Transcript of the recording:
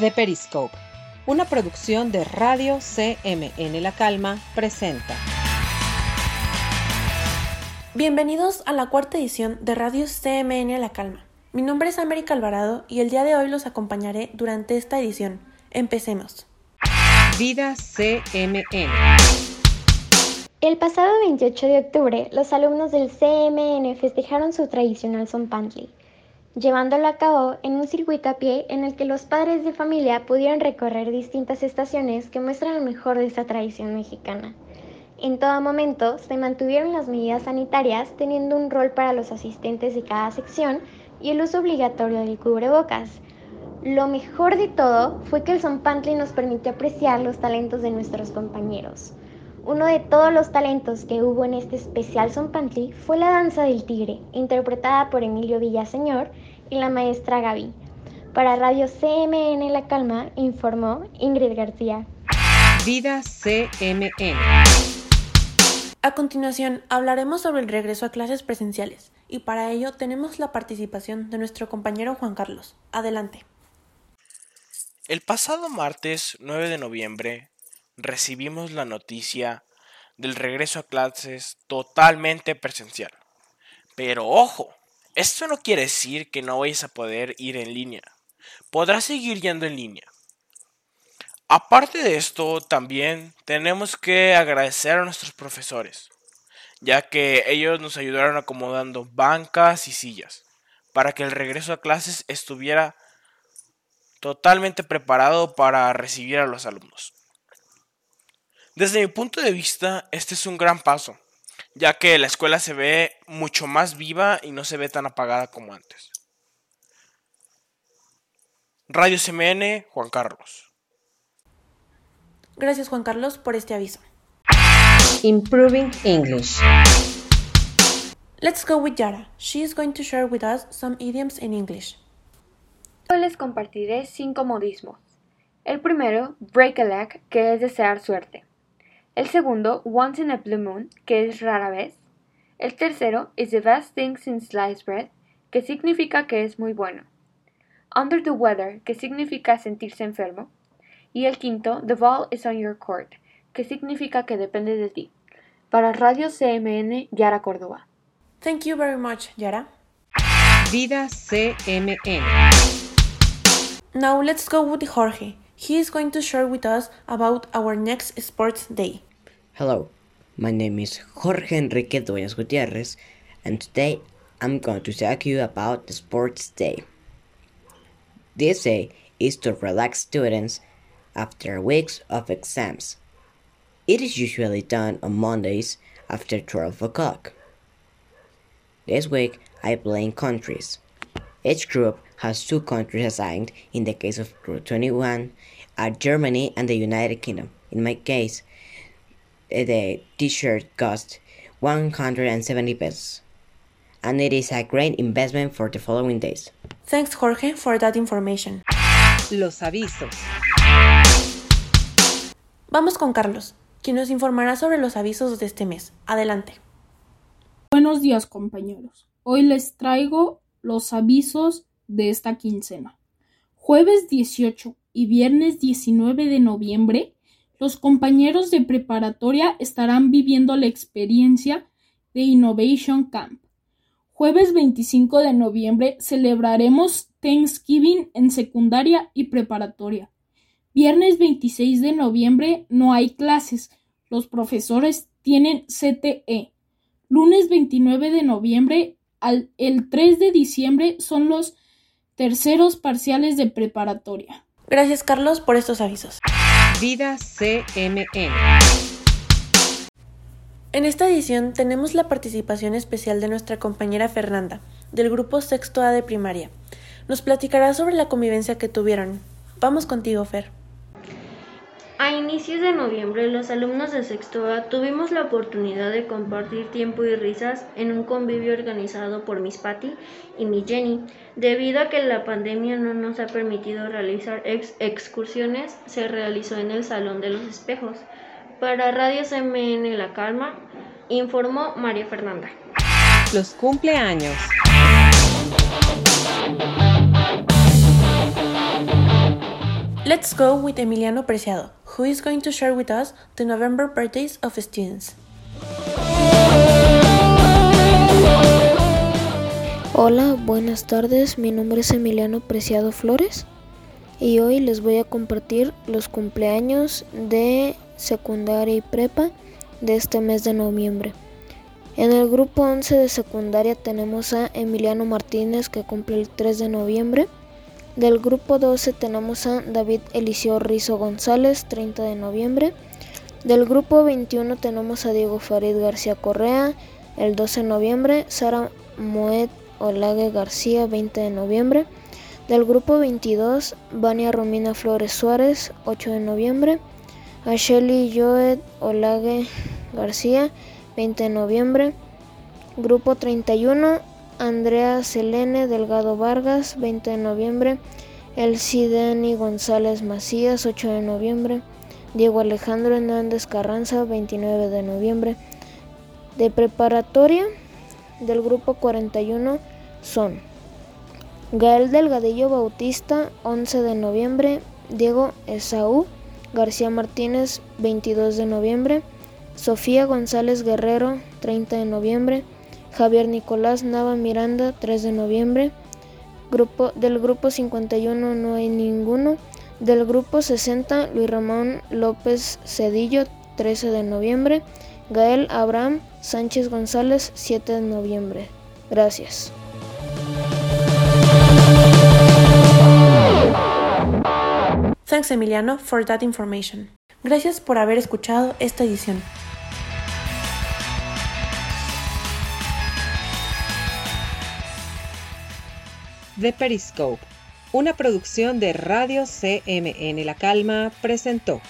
The Periscope, una producción de Radio CMN La Calma, presenta. Bienvenidos a la cuarta edición de Radio CMN La Calma. Mi nombre es América Alvarado y el día de hoy los acompañaré durante esta edición. Empecemos. Vida CMN. El pasado 28 de octubre, los alumnos del CMN festejaron su tradicional Son Pantli llevándolo a cabo en un circuito a pie en el que los padres de familia pudieron recorrer distintas estaciones que muestran lo mejor de esta tradición mexicana. En todo momento se mantuvieron las medidas sanitarias teniendo un rol para los asistentes de cada sección y el uso obligatorio del cubrebocas. Lo mejor de todo fue que el Zompantli nos permitió apreciar los talentos de nuestros compañeros. Uno de todos los talentos que hubo en este especial Zompantli fue la danza del tigre, interpretada por Emilio Villaseñor y la maestra Gaby. Para Radio CMN La Calma informó Ingrid García. Vida CMN. A continuación hablaremos sobre el regreso a clases presenciales y para ello tenemos la participación de nuestro compañero Juan Carlos. Adelante. El pasado martes 9 de noviembre recibimos la noticia del regreso a clases totalmente presencial. Pero ojo, esto no quiere decir que no vayas a poder ir en línea. Podrás seguir yendo en línea. Aparte de esto, también tenemos que agradecer a nuestros profesores, ya que ellos nos ayudaron acomodando bancas y sillas para que el regreso a clases estuviera totalmente preparado para recibir a los alumnos. Desde mi punto de vista, este es un gran paso, ya que la escuela se ve mucho más viva y no se ve tan apagada como antes. Radio CMN, Juan Carlos. Gracias Juan Carlos por este aviso. Improving English. Let's go with Yara. She is going to share with us some idioms in English. Hoy les compartiré cinco modismos. El primero, break a leg, que es desear suerte. El segundo, once in a blue moon, que es rara vez. El tercero, is the best thing since sliced bread, que significa que es muy bueno. Under the weather, que significa sentirse enfermo. Y el quinto, the ball is on your court, que significa que depende de ti. Para Radio CMN, Yara Córdoba. Thank you very much, Yara. Vida CMN. Now let's go with Jorge. He is going to share with us about our next sports day. Hello, my name is Jorge Enrique Dueñas Gutierrez, and today I'm going to talk to you about the sports day. This day is to relax students after weeks of exams. It is usually done on Mondays after 12 o'clock. This week I play in countries. Each group has two countries assigned. In the case of Group 21, are Germany and the United Kingdom. In my case, the t-shirt cost 170 pesos. And it is a great investment for the following days. Thanks Jorge for that information. Los avisos. Vamos con Carlos, quien nos informará sobre los avisos de este mes. Adelante. Buenos días compañeros. Hoy les traigo los avisos de esta quincena. Jueves 18 y viernes 19 de noviembre, los compañeros de preparatoria estarán viviendo la experiencia de Innovation Camp. Jueves 25 de noviembre celebraremos Thanksgiving en secundaria y preparatoria. Viernes 26 de noviembre no hay clases. Los profesores tienen CTE. Lunes 29 de noviembre al el 3 de diciembre son los terceros parciales de preparatoria. Gracias Carlos por estos avisos. Vida CMN. En esta edición tenemos la participación especial de nuestra compañera Fernanda, del grupo Sexto A de primaria. Nos platicará sobre la convivencia que tuvieron. Vamos contigo, Fer. A inicios de noviembre, los alumnos de sexto A tuvimos la oportunidad de compartir tiempo y risas en un convivio organizado por Miss Patty y Miss Jenny. Debido a que la pandemia no nos ha permitido realizar ex excursiones, se realizó en el Salón de los Espejos. Para Radio CMN La Calma, informó María Fernanda. Los cumpleaños. Let's go with Emiliano Preciado, who is going to share with us the November birthdays of students. Hola, buenas tardes. Mi nombre es Emiliano Preciado Flores y hoy les voy a compartir los cumpleaños de secundaria y prepa de este mes de noviembre. En el grupo 11 de secundaria tenemos a Emiliano Martínez que cumple el 3 de noviembre. Del grupo 12 tenemos a David Eliseo Rizo González, 30 de noviembre. Del grupo 21 tenemos a Diego Farid García Correa, el 12 de noviembre. Sara Moet Olague García, 20 de noviembre. Del grupo 22, Vania Romina Flores Suárez, 8 de noviembre. A Shelly Joed Olague García, 20 de noviembre. Grupo 31, Andrea Selene Delgado Vargas, 20 de noviembre. Elsideni González Macías, 8 de noviembre. Diego Alejandro Hernández Carranza, 29 de noviembre. De preparatoria del grupo 41 son Gael Delgadillo Bautista, 11 de noviembre. Diego Esaú García Martínez, 22 de noviembre. Sofía González Guerrero, 30 de noviembre. Javier Nicolás Nava Miranda, 3 de noviembre. Grupo, del grupo 51 no hay ninguno. Del grupo 60, Luis Ramón López Cedillo, 13 de noviembre. Gael Abraham Sánchez González, 7 de noviembre. Gracias. Thanks Emiliano for that information. Gracias por haber escuchado esta edición. The Periscope, una producción de Radio CMN La Calma, presentó.